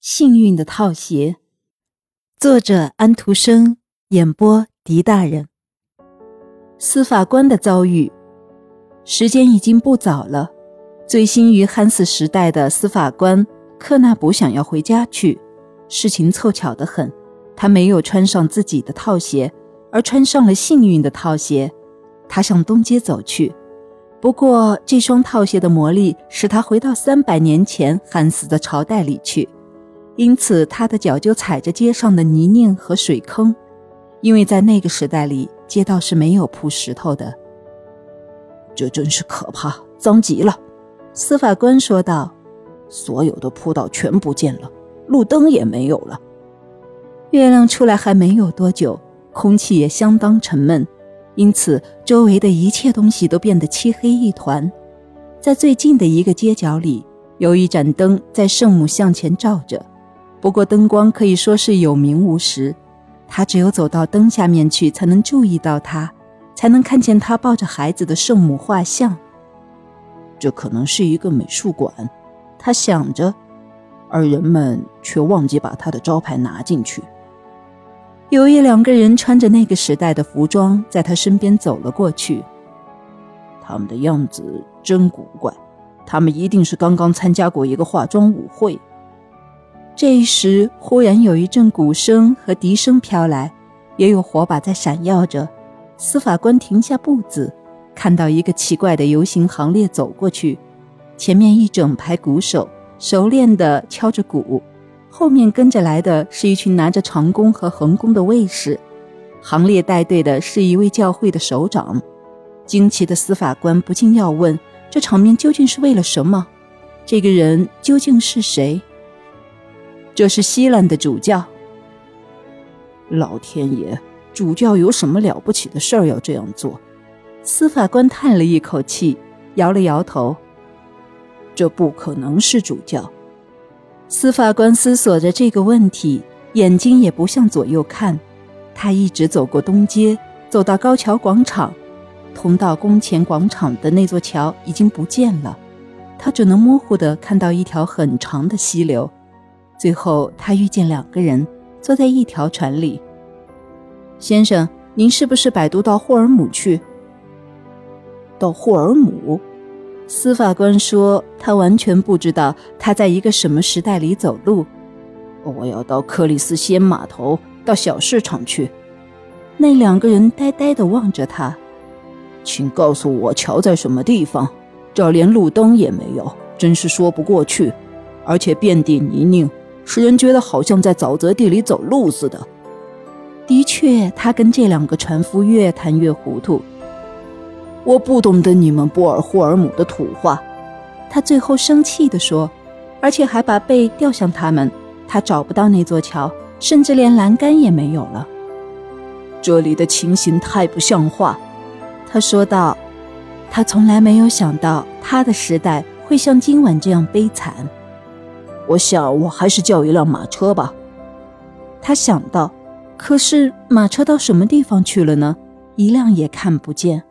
幸运的套鞋，作者安徒生，演播狄大人。司法官的遭遇，时间已经不早了。醉心于汉斯时代的司法官克纳卜想要回家去，事情凑巧得很，他没有穿上自己的套鞋，而穿上了幸运的套鞋。他向东街走去。不过，这双套鞋的魔力使他回到三百年前汉斯的朝代里去，因此他的脚就踩着街上的泥泞和水坑，因为在那个时代里，街道是没有铺石头的。这真是可怕，脏极了，司法官说道。所有的铺道全不见了，路灯也没有了。月亮出来还没有多久，空气也相当沉闷。因此，周围的一切东西都变得漆黑一团。在最近的一个街角里，有一盏灯在圣母像前照着，不过灯光可以说是有名无实。他只有走到灯下面去，才能注意到他，才能看见他抱着孩子的圣母画像。这可能是一个美术馆，他想着，而人们却忘记把他的招牌拿进去。有一两个人穿着那个时代的服装，在他身边走了过去。他们的样子真古怪，他们一定是刚刚参加过一个化妆舞会。这时，忽然有一阵鼓声和笛声飘来，也有火把在闪耀着。司法官停下步子，看到一个奇怪的游行行列走过去，前面一整排鼓手熟练地敲着鼓。后面跟着来的是一群拿着长弓和横弓的卫士，行列带队的是一位教会的首长。惊奇的司法官不禁要问：这场面究竟是为了什么？这个人究竟是谁？这是西兰的主教。老天爷，主教有什么了不起的事儿要这样做？司法官叹了一口气，摇了摇头：“这不可能是主教。”司法官思索着这个问题，眼睛也不向左右看。他一直走过东街，走到高桥广场，通到宫前广场的那座桥已经不见了。他只能模糊地看到一条很长的溪流。最后，他遇见两个人，坐在一条船里。先生，您是不是摆渡到霍尔姆去？到霍尔姆？司法官说：“他完全不知道他在一个什么时代里走路。我要到克里斯仙码头，到小市场去。”那两个人呆呆地望着他。请告诉我桥在什么地方？这儿连路灯也没有，真是说不过去。而且遍地泥泞，使人觉得好像在沼泽地里走路似的。的确，他跟这两个船夫越谈越糊涂。我不懂得你们波尔霍尔姆的土话，他最后生气地说，而且还把背调向他们。他找不到那座桥，甚至连栏杆也没有了。这里的情形太不像话，他说道。他从来没有想到他的时代会像今晚这样悲惨。我想，我还是叫一辆马车吧。他想到，可是马车到什么地方去了呢？一辆也看不见。